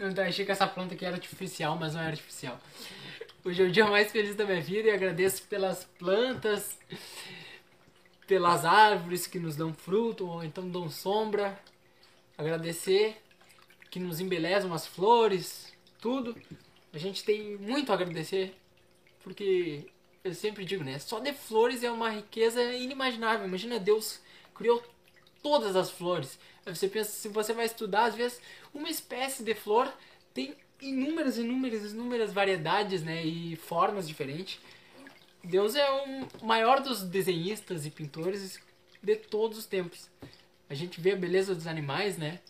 Eu achei que essa planta aqui era artificial, mas não é artificial. Hoje é o dia mais feliz da minha vida e agradeço pelas plantas, pelas árvores que nos dão fruto ou então dão sombra. Agradecer que nos embelezam as flores, tudo. A gente tem muito a agradecer, porque eu sempre digo, né? Só de flores é uma riqueza inimaginável. Imagina Deus criou todas as flores. Aí você pensa, se você vai estudar, às vezes, uma espécie de flor tem inúmeras, inúmeras, inúmeras variedades, né? E formas diferentes. Deus é o maior dos desenhistas e pintores de todos os tempos. A gente vê a beleza dos animais, né?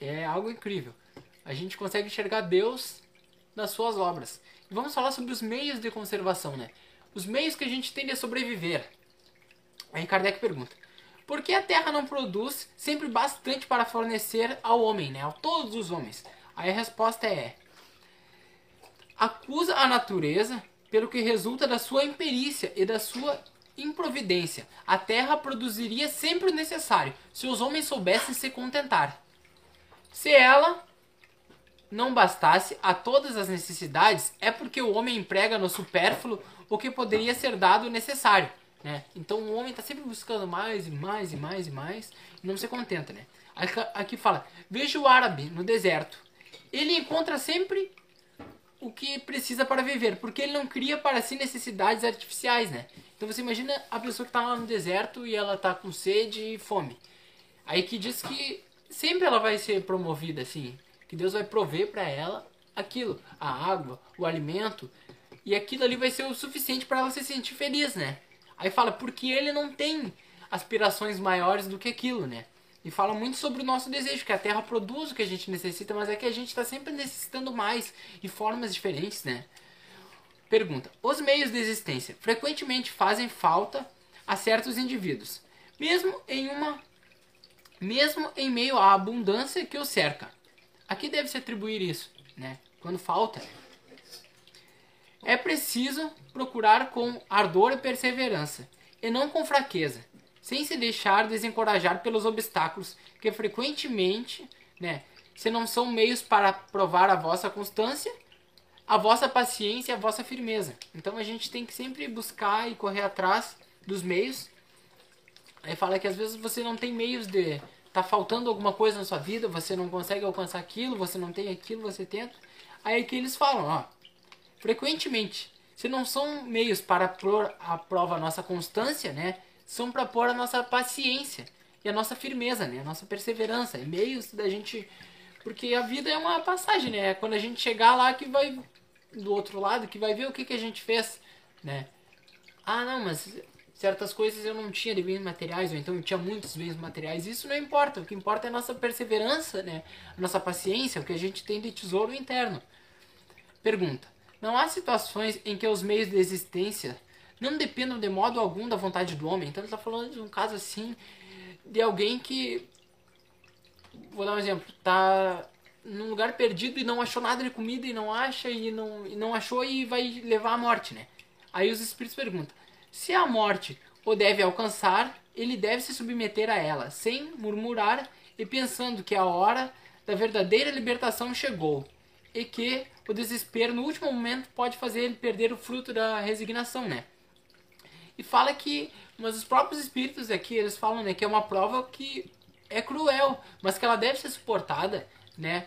É algo incrível. A gente consegue enxergar Deus nas suas obras. E vamos falar sobre os meios de conservação, né? Os meios que a gente tem de sobreviver. Aí Kardec pergunta: por que a Terra não produz sempre bastante para fornecer ao homem, né? A todos os homens? Aí a resposta é: acusa a natureza pelo que resulta da sua imperícia e da sua improvidência. A terra produziria sempre o necessário, se os homens soubessem se contentar. Se ela não bastasse a todas as necessidades, é porque o homem emprega no supérfluo o que poderia ser dado necessário. Né? Então o homem está sempre buscando mais e mais e mais e mais e não se contenta. Né? Aqui fala: veja o árabe no deserto. Ele encontra sempre o que precisa para viver, porque ele não cria para si necessidades artificiais, né? Então você imagina a pessoa que está lá no deserto e ela está com sede e fome. Aí que diz que sempre ela vai ser promovida assim, que Deus vai prover para ela aquilo, a água, o alimento, e aquilo ali vai ser o suficiente para ela se sentir feliz, né? Aí fala porque ele não tem aspirações maiores do que aquilo, né? E fala muito sobre o nosso desejo, que a Terra produz o que a gente necessita, mas é que a gente está sempre necessitando mais e formas diferentes, né? Pergunta: Os meios de existência frequentemente fazem falta a certos indivíduos, mesmo em uma mesmo em meio à abundância que os cerca. A que deve se atribuir isso, né? Quando falta, é preciso procurar com ardor e perseverança, e não com fraqueza, sem se deixar desencorajar pelos obstáculos que frequentemente, né, se não são meios para provar a vossa constância, a vossa paciência e a vossa firmeza. Então a gente tem que sempre buscar e correr atrás dos meios. Aí fala que às vezes você não tem meios de tá faltando alguma coisa na sua vida, você não consegue alcançar aquilo, você não tem aquilo, você tenta. Aí que eles falam, ó, frequentemente, se não são meios para pôr à prova a nossa constância, né? são para pôr a nossa paciência e a nossa firmeza, né? A nossa perseverança, e meios da gente. Porque a vida é uma passagem, né? É quando a gente chegar lá que vai do outro lado, que vai ver o que, que a gente fez, né? Ah, não, mas certas coisas eu não tinha de bens materiais, ou então eu tinha muitos bens materiais. Isso não importa. O que importa é a nossa perseverança, né? A nossa paciência, o que a gente tem de tesouro interno. Pergunta: Não há situações em que os meios de existência não dependam de modo algum da vontade do homem. Então ele está falando de um caso assim, de alguém que, vou dar um exemplo, está num lugar perdido e não achou nada de comida e não acha e não, e não achou e vai levar à morte, né? Aí os espíritos perguntam, se a morte o deve alcançar, ele deve se submeter a ela, sem murmurar e pensando que a hora da verdadeira libertação chegou e que o desespero no último momento pode fazer ele perder o fruto da resignação, né? e fala que, mas os próprios espíritos aqui, eles falam, né, que é uma prova que é cruel, mas que ela deve ser suportada, né,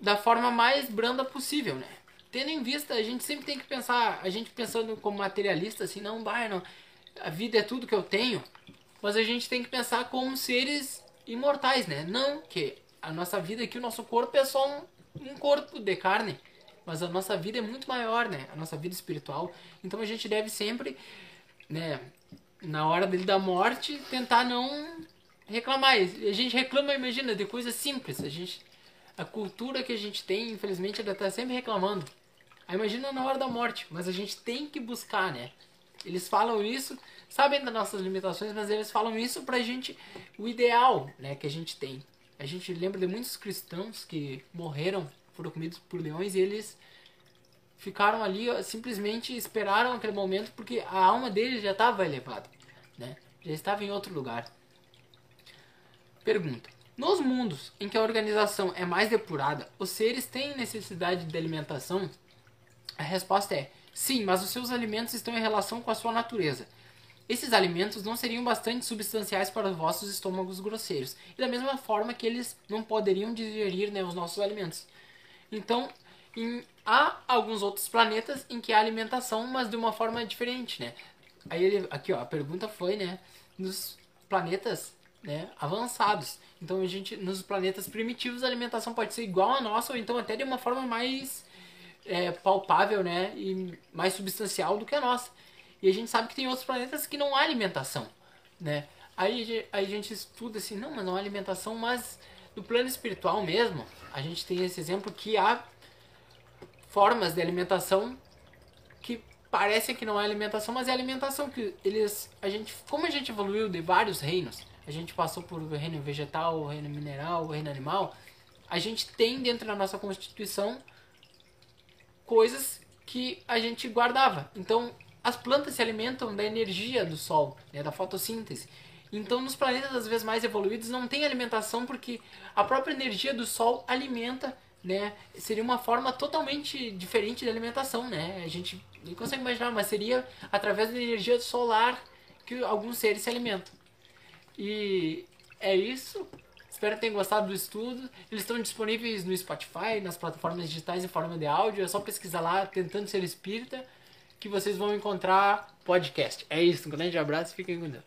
da forma mais branda possível, né. Tendo em vista, a gente sempre tem que pensar, a gente pensando como materialista, assim, não, vai, não, a vida é tudo que eu tenho, mas a gente tem que pensar como seres imortais, né, não que a nossa vida aqui, o nosso corpo é só um, um corpo de carne, mas a nossa vida é muito maior, né, a nossa vida espiritual, então a gente deve sempre né, na hora dele da morte, tentar não reclamar. A gente reclama, imagina, de coisas simples. A gente, a cultura que a gente tem, infelizmente, ela está sempre reclamando. Aí imagina na hora da morte, mas a gente tem que buscar, né? Eles falam isso, sabem das nossas limitações, mas eles falam isso pra gente, o ideal, né, que a gente tem. A gente lembra de muitos cristãos que morreram, foram comidos por leões e eles ficaram ali, simplesmente esperaram aquele momento porque a alma deles já estava elevada, né? Já estava em outro lugar. Pergunta: Nos mundos em que a organização é mais depurada, os seres têm necessidade de alimentação? A resposta é sim, mas os seus alimentos estão em relação com a sua natureza. Esses alimentos não seriam bastante substanciais para os vossos estômagos grosseiros, e da mesma forma que eles não poderiam digerir né, os nossos alimentos. Então, em, há alguns outros planetas em que há alimentação, mas de uma forma diferente, né? Aí ele, aqui ó, a pergunta foi, né, nos planetas, né, avançados. Então a gente, nos planetas primitivos, a alimentação pode ser igual à nossa ou então até de uma forma mais é, palpável, né, e mais substancial do que a nossa. E a gente sabe que tem outros planetas que não há alimentação, né? Aí, a gente estuda assim, não, mas não há alimentação, mas no plano espiritual mesmo, a gente tem esse exemplo que há formas de alimentação que parecem que não é alimentação, mas é alimentação que eles, a gente, como a gente evoluiu de vários reinos, a gente passou por o reino vegetal, o reino mineral, o reino animal, a gente tem dentro da nossa constituição coisas que a gente guardava. Então, as plantas se alimentam da energia do sol, né, da fotossíntese. Então, nos planetas às vezes mais evoluídos não tem alimentação porque a própria energia do sol alimenta, né? Seria uma forma totalmente diferente de alimentação, né? A gente nem consegue imaginar, mas seria através da energia solar que alguns seres se alimentam. E é isso. Espero que tenham gostado do estudo. Eles estão disponíveis no Spotify, nas plataformas digitais em forma de áudio. É só pesquisar lá, tentando ser espírita que vocês vão encontrar podcast. É isso, um grande abraço e fiquem com Deus.